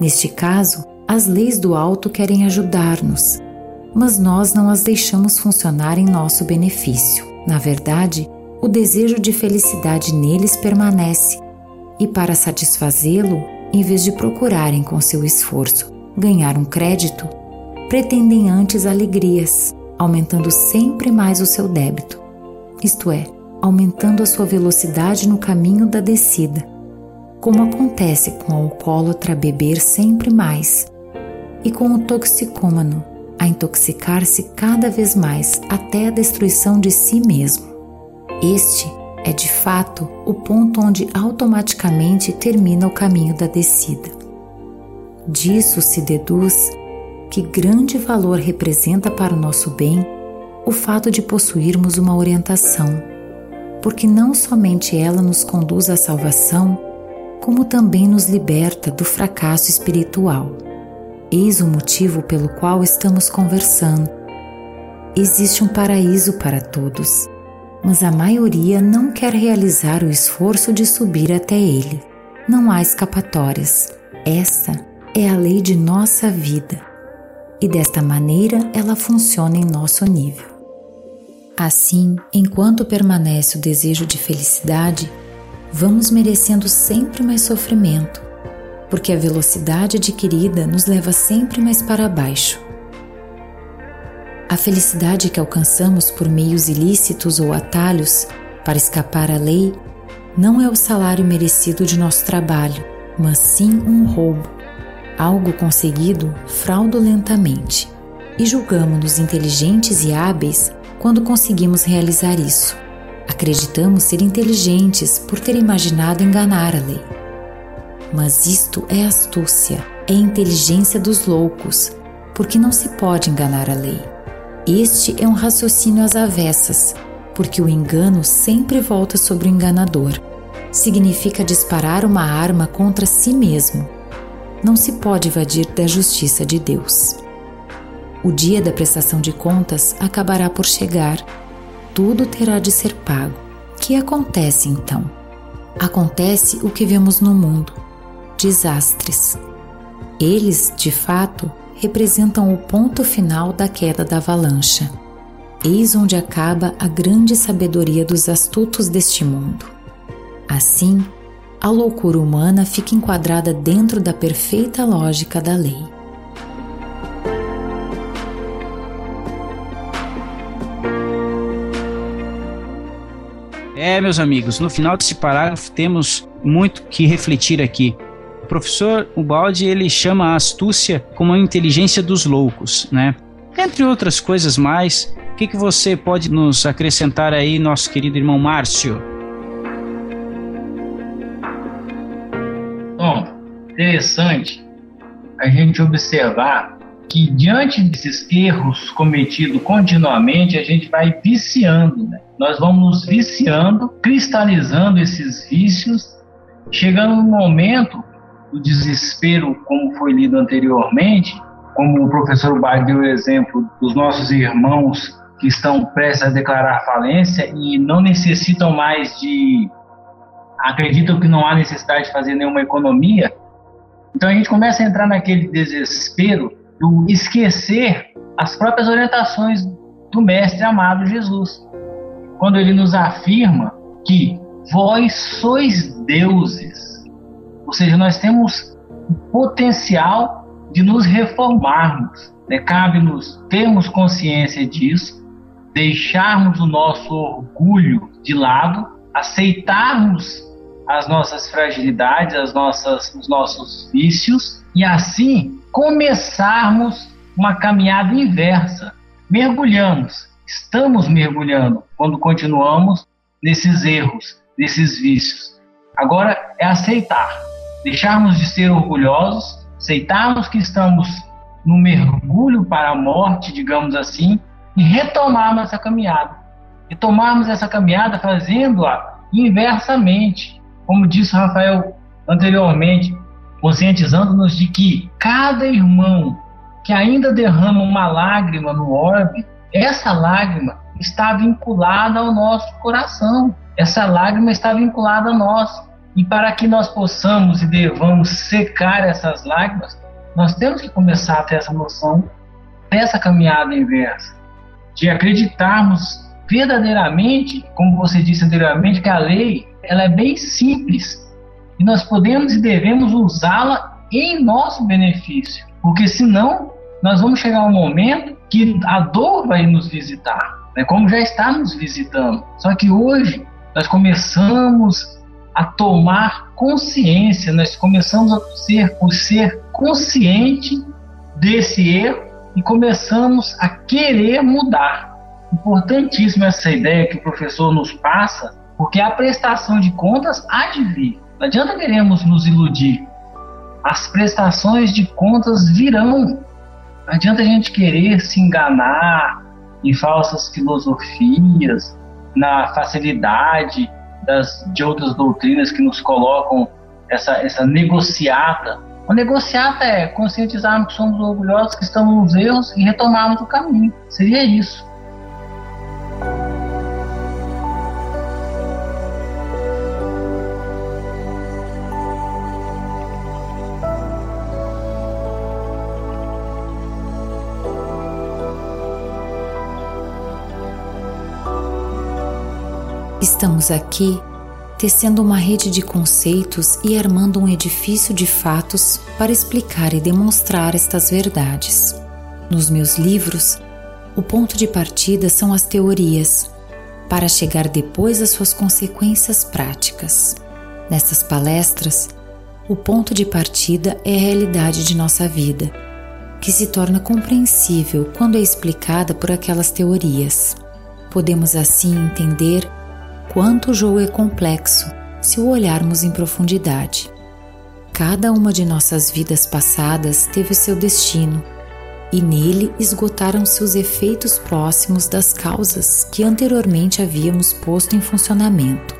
Neste caso, as leis do alto querem ajudar-nos, mas nós não as deixamos funcionar em nosso benefício. Na verdade, o desejo de felicidade neles permanece, e para satisfazê-lo, em vez de procurarem com seu esforço ganhar um crédito, pretendem antes alegrias, aumentando sempre mais o seu débito, isto é, aumentando a sua velocidade no caminho da descida como acontece com o alcoólatra beber sempre mais e com o toxicômano a intoxicar-se cada vez mais até a destruição de si mesmo. Este é de fato o ponto onde automaticamente termina o caminho da descida. Disso se deduz que grande valor representa para o nosso bem o fato de possuirmos uma orientação, porque não somente ela nos conduz à salvação, como também nos liberta do fracasso espiritual. Eis o motivo pelo qual estamos conversando. Existe um paraíso para todos, mas a maioria não quer realizar o esforço de subir até ele. Não há escapatórias. Esta é a lei de nossa vida e desta maneira ela funciona em nosso nível. Assim, enquanto permanece o desejo de felicidade, vamos merecendo sempre mais sofrimento, porque a velocidade adquirida nos leva sempre mais para baixo. A felicidade que alcançamos por meios ilícitos ou atalhos para escapar à lei não é o salário merecido de nosso trabalho, mas sim um roubo, algo conseguido fraudulentamente. E julgamos-nos inteligentes e hábeis quando conseguimos realizar isso. Acreditamos ser inteligentes por ter imaginado enganar a lei. Mas isto é astúcia, é inteligência dos loucos, porque não se pode enganar a lei. Este é um raciocínio às avessas, porque o engano sempre volta sobre o enganador. Significa disparar uma arma contra si mesmo. Não se pode evadir da justiça de Deus. O dia da prestação de contas acabará por chegar tudo terá de ser pago. O que acontece então? Acontece o que vemos no mundo: desastres. Eles, de fato, representam o ponto final da queda da avalanche. Eis onde acaba a grande sabedoria dos astutos deste mundo. Assim, a loucura humana fica enquadrada dentro da perfeita lógica da lei. É, meus amigos, no final desse parágrafo temos muito que refletir aqui. Professor Ubaldi ele chama a astúcia como a inteligência dos loucos, né? Entre outras coisas mais, o que, que você pode nos acrescentar aí, nosso querido irmão Márcio? Bom, interessante a gente observar que diante desses erros cometidos continuamente, a gente vai viciando, né? Nós vamos nos viciando, cristalizando esses vícios, chegando no momento do desespero, como foi lido anteriormente, como o professor Bar deu o exemplo dos nossos irmãos que estão prestes a declarar falência e não necessitam mais de acreditam que não há necessidade de fazer nenhuma economia. Então a gente começa a entrar naquele desespero do esquecer as próprias orientações do Mestre amado Jesus. Quando ele nos afirma que vós sois deuses, ou seja, nós temos o potencial de nos reformarmos. Né? Cabe-nos termos consciência disso, deixarmos o nosso orgulho de lado, aceitarmos as nossas fragilidades, as nossas, os nossos vícios e assim começarmos uma caminhada inversa. Mergulhamos, estamos mergulhando quando continuamos nesses erros, nesses vícios. Agora é aceitar, deixarmos de ser orgulhosos, aceitarmos que estamos no mergulho para a morte, digamos assim, e retomarmos essa caminhada. E tomarmos essa caminhada fazendo-a inversamente. Como disse Rafael anteriormente, conscientizando-nos de que cada irmão que ainda derrama uma lágrima no orbe, essa lágrima está vinculada ao nosso coração. Essa lágrima está vinculada a nós. E para que nós possamos e devamos secar essas lágrimas, nós temos que começar a ter essa noção dessa caminhada inversa, de acreditarmos verdadeiramente, como você disse anteriormente, que a lei ela é bem simples. E nós podemos e devemos usá-la em nosso benefício, porque senão nós vamos chegar um momento que a dor vai nos visitar, né, como já está nos visitando. Só que hoje nós começamos a tomar consciência, nós começamos a ser, por ser consciente desse erro e começamos a querer mudar. Importantíssima essa ideia que o professor nos passa, porque a prestação de contas há de vir. Não adianta queremos nos iludir. As prestações de contas virão. Não adianta a gente querer se enganar em falsas filosofias, na facilidade das, de outras doutrinas que nos colocam essa, essa negociata. A negociata é conscientizarmos que somos orgulhosos, que estamos nos erros e retomarmos o caminho. Seria isso. Estamos aqui tecendo uma rede de conceitos e armando um edifício de fatos para explicar e demonstrar estas verdades. Nos meus livros, o ponto de partida são as teorias, para chegar depois às suas consequências práticas. Nessas palestras, o ponto de partida é a realidade de nossa vida, que se torna compreensível quando é explicada por aquelas teorias. Podemos assim entender quanto o jogo é complexo se o olharmos em profundidade. Cada uma de nossas vidas passadas teve seu destino, e nele esgotaram-se os efeitos próximos das causas que anteriormente havíamos posto em funcionamento.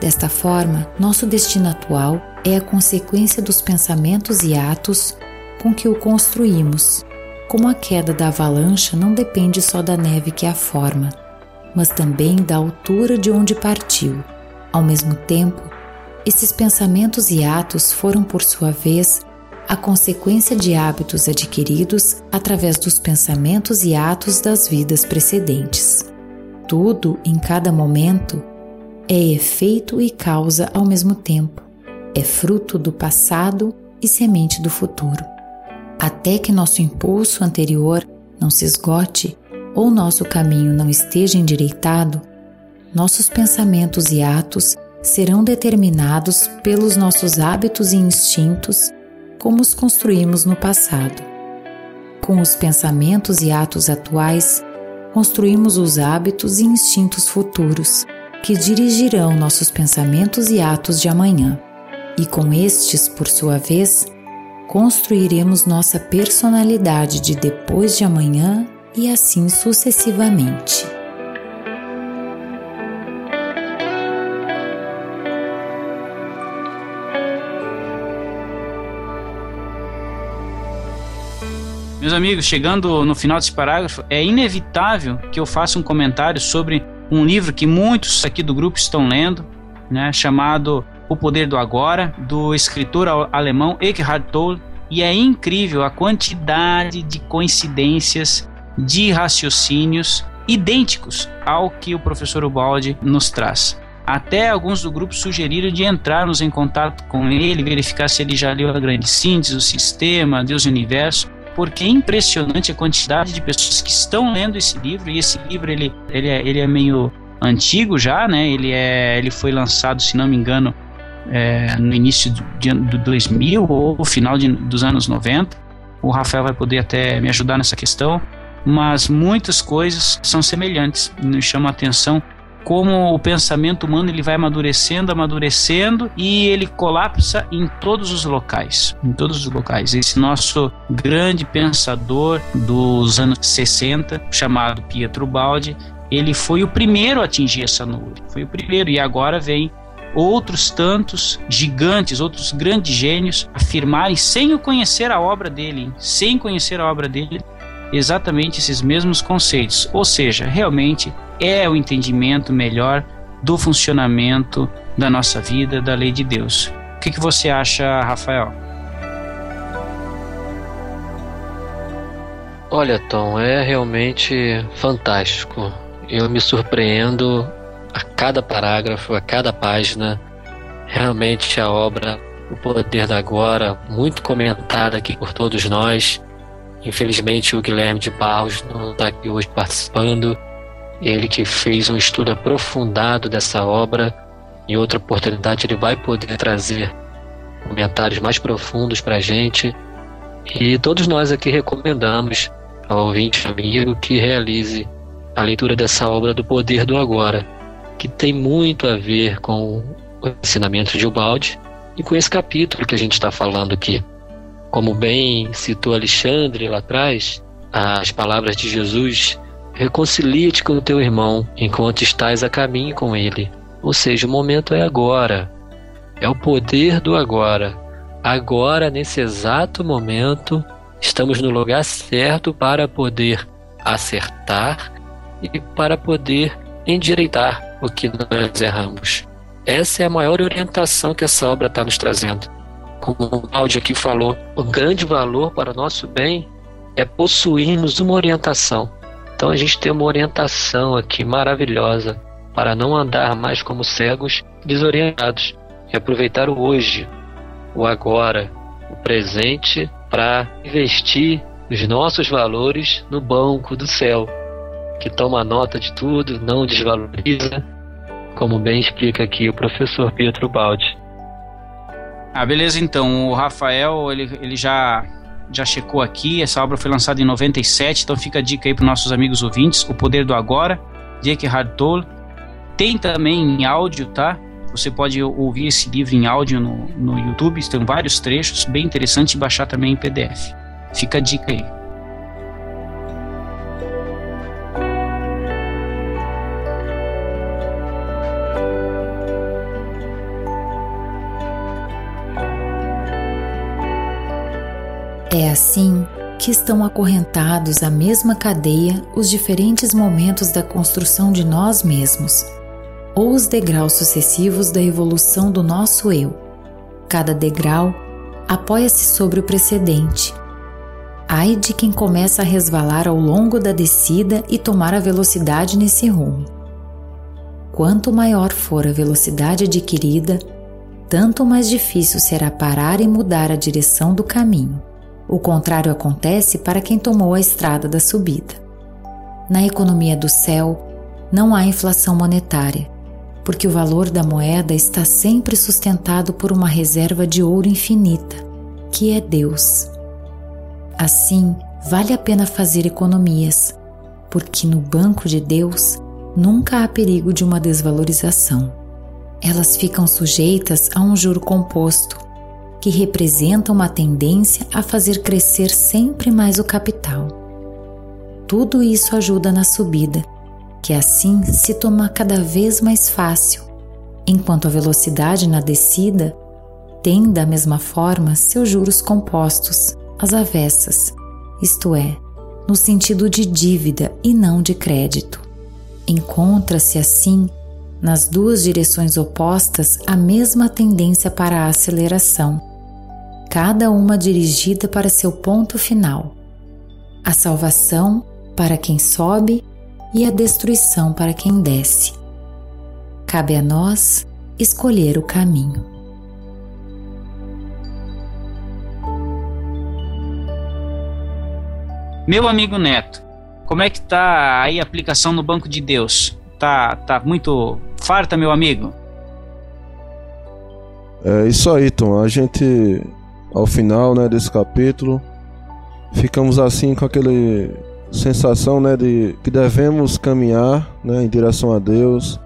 Desta forma, nosso destino atual é a consequência dos pensamentos e atos com que o construímos. Como a queda da avalanche não depende só da neve que a forma, mas também da altura de onde partiu. Ao mesmo tempo, esses pensamentos e atos foram, por sua vez, a consequência de hábitos adquiridos através dos pensamentos e atos das vidas precedentes. Tudo, em cada momento, é efeito e causa ao mesmo tempo, é fruto do passado e semente do futuro. Até que nosso impulso anterior não se esgote, ou nosso caminho não esteja endireitado, nossos pensamentos e atos serão determinados pelos nossos hábitos e instintos, como os construímos no passado. Com os pensamentos e atos atuais, construímos os hábitos e instintos futuros, que dirigirão nossos pensamentos e atos de amanhã. E com estes, por sua vez, construiremos nossa personalidade de depois de amanhã e assim sucessivamente. Meus amigos, chegando no final desse parágrafo, é inevitável que eu faça um comentário sobre um livro que muitos aqui do grupo estão lendo, né, chamado O Poder do Agora, do escritor alemão Eckhart Tolle, e é incrível a quantidade de coincidências de raciocínios idênticos ao que o professor Ubaldi nos traz. Até alguns do grupo sugeriram de entrarmos em contato com ele, verificar se ele já leu a grande síntese, o sistema, Deus e o universo, porque é impressionante a quantidade de pessoas que estão lendo esse livro, e esse livro ele, ele, é, ele é meio antigo já, né? Ele, é, ele foi lançado, se não me engano, é, no início de, de 2000 ou final de, dos anos 90. O Rafael vai poder até me ajudar nessa questão mas muitas coisas são semelhantes. Nos chama a atenção como o pensamento humano ele vai amadurecendo, amadurecendo e ele colapsa em todos os locais, em todos os locais. Esse nosso grande pensador dos anos 60, chamado Pietro Baldi, ele foi o primeiro a atingir essa nuvem, foi o primeiro e agora vem outros tantos gigantes, outros grandes gênios afirmarem sem o conhecer a obra dele, sem conhecer a obra dele, exatamente esses mesmos conceitos. Ou seja, realmente é o entendimento melhor do funcionamento da nossa vida, da lei de Deus. O que, que você acha, Rafael? Olha, Tom, é realmente fantástico. Eu me surpreendo a cada parágrafo, a cada página. Realmente a obra O Poder da Agora, muito comentada aqui por todos nós. Infelizmente o Guilherme de Barros não está aqui hoje participando. Ele que fez um estudo aprofundado dessa obra. Em outra oportunidade ele vai poder trazer comentários mais profundos para a gente. E todos nós aqui recomendamos ao ouvinte amigo que realize a leitura dessa obra do Poder do Agora, que tem muito a ver com o ensinamento de Ubaldi e com esse capítulo que a gente está falando aqui. Como bem citou Alexandre lá atrás, as palavras de Jesus: reconcilia-te com o teu irmão enquanto estás a caminho com ele. Ou seja, o momento é agora. É o poder do agora. Agora, nesse exato momento, estamos no lugar certo para poder acertar e para poder endireitar o que nós erramos. Essa é a maior orientação que essa obra está nos trazendo. Como o Claudio aqui falou, o grande valor para o nosso bem é possuirmos uma orientação. Então a gente tem uma orientação aqui maravilhosa para não andar mais como cegos desorientados e aproveitar o hoje, o agora, o presente para investir os nossos valores no banco do céu, que toma nota de tudo, não desvaloriza, como bem explica aqui o professor Pietro Baldi. Ah, beleza então. O Rafael, ele, ele já já checou aqui, essa obra foi lançada em 97, então fica a dica aí para nossos amigos ouvintes, O Poder do Agora, de Eckhart Tolle. Tem também em áudio, tá? Você pode ouvir esse livro em áudio no, no YouTube, tem vários trechos, bem interessante, e baixar também em PDF. Fica a dica aí. É assim que estão acorrentados à mesma cadeia os diferentes momentos da construção de nós mesmos ou os degraus sucessivos da evolução do nosso eu. Cada degrau apoia-se sobre o precedente. Ai de quem começa a resvalar ao longo da descida e tomar a velocidade nesse rumo. Quanto maior for a velocidade adquirida, tanto mais difícil será parar e mudar a direção do caminho. O contrário acontece para quem tomou a estrada da subida. Na economia do céu, não há inflação monetária, porque o valor da moeda está sempre sustentado por uma reserva de ouro infinita, que é Deus. Assim, vale a pena fazer economias, porque no banco de Deus nunca há perigo de uma desvalorização. Elas ficam sujeitas a um juro composto, que representa uma tendência a fazer crescer sempre mais o capital. Tudo isso ajuda na subida que assim se torna cada vez mais fácil, enquanto a velocidade na descida tem da mesma forma seus juros compostos, as avessas, isto é, no sentido de dívida e não de crédito. Encontra-se assim, nas duas direções opostas, a mesma tendência para a aceleração, cada uma dirigida para seu ponto final. A salvação para quem sobe e a destruição para quem desce. Cabe a nós escolher o caminho. Meu amigo Neto, como é que tá aí a aplicação no Banco de Deus? Tá, tá muito farta, meu amigo? É isso aí, Tom. A gente, ao final né, desse capítulo, ficamos assim com aquele sensação né, de que devemos caminhar né, em direção a Deus,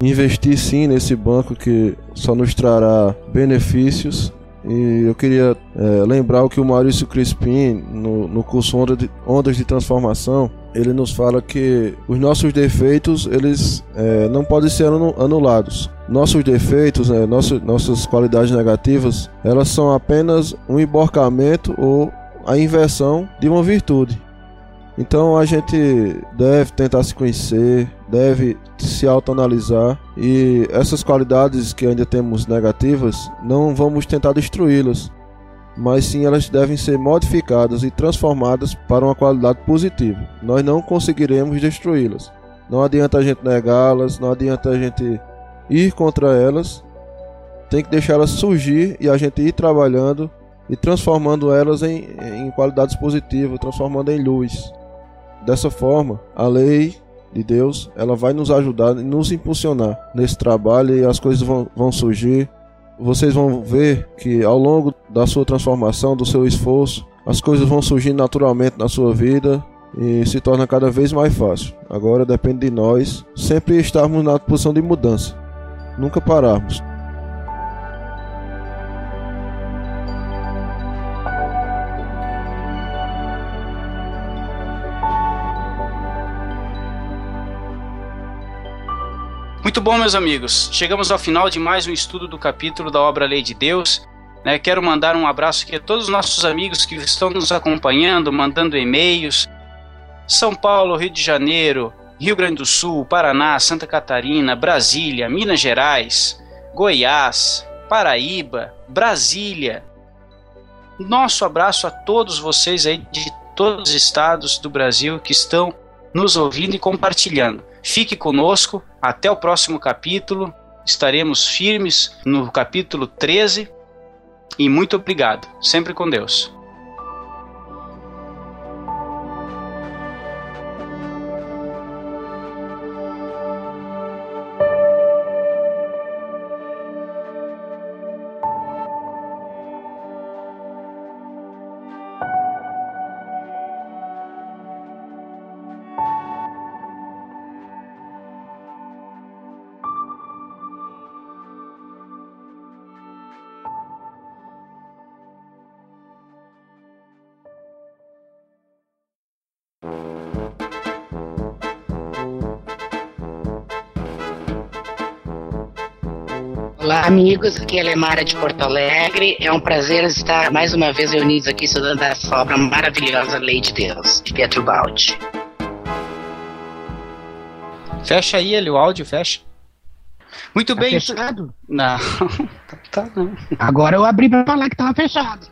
investir sim nesse banco que só nos trará benefícios E eu queria é, lembrar o que o Maurício Crispim, no, no curso de, Ondas de Transformação, ele nos fala que os nossos defeitos eles é, não podem ser anulados. Nossos defeitos, né, nossas, nossas qualidades negativas, elas são apenas um emborcamento ou a inversão de uma virtude. Então a gente deve tentar se conhecer, deve se autoanalisar e essas qualidades que ainda temos negativas, não vamos tentar destruí-las, mas sim elas devem ser modificadas e transformadas para uma qualidade positiva. Nós não conseguiremos destruí-las. Não adianta a gente negá-las, não adianta a gente ir contra elas. Tem que deixá-las surgir e a gente ir trabalhando e transformando elas em, em qualidades positivas, transformando em luz. Dessa forma, a lei de Deus, ela vai nos ajudar e nos impulsionar nesse trabalho e as coisas vão, vão surgir. Vocês vão ver que ao longo da sua transformação, do seu esforço, as coisas vão surgir naturalmente na sua vida e se torna cada vez mais fácil. Agora depende de nós sempre estarmos na posição de mudança, nunca pararmos. Muito bom, meus amigos. Chegamos ao final de mais um estudo do capítulo da obra Lei de Deus. Né? Quero mandar um abraço aqui a todos os nossos amigos que estão nos acompanhando, mandando e-mails. São Paulo, Rio de Janeiro, Rio Grande do Sul, Paraná, Santa Catarina, Brasília, Minas Gerais, Goiás, Paraíba, Brasília. Nosso abraço a todos vocês aí de todos os estados do Brasil que estão nos ouvindo e compartilhando. Fique conosco, até o próximo capítulo. Estaremos firmes no capítulo 13. E muito obrigado. Sempre com Deus. Amigos. Aqui é Lemara de Porto Alegre. É um prazer estar mais uma vez reunidos aqui estudando essa obra maravilhosa Lei de Deus, de Pietro Baldi. Fecha aí ele, o áudio, fecha. Muito tá bem. Fechado? Não, (laughs) tá não. Agora eu abri pra falar que tava fechado.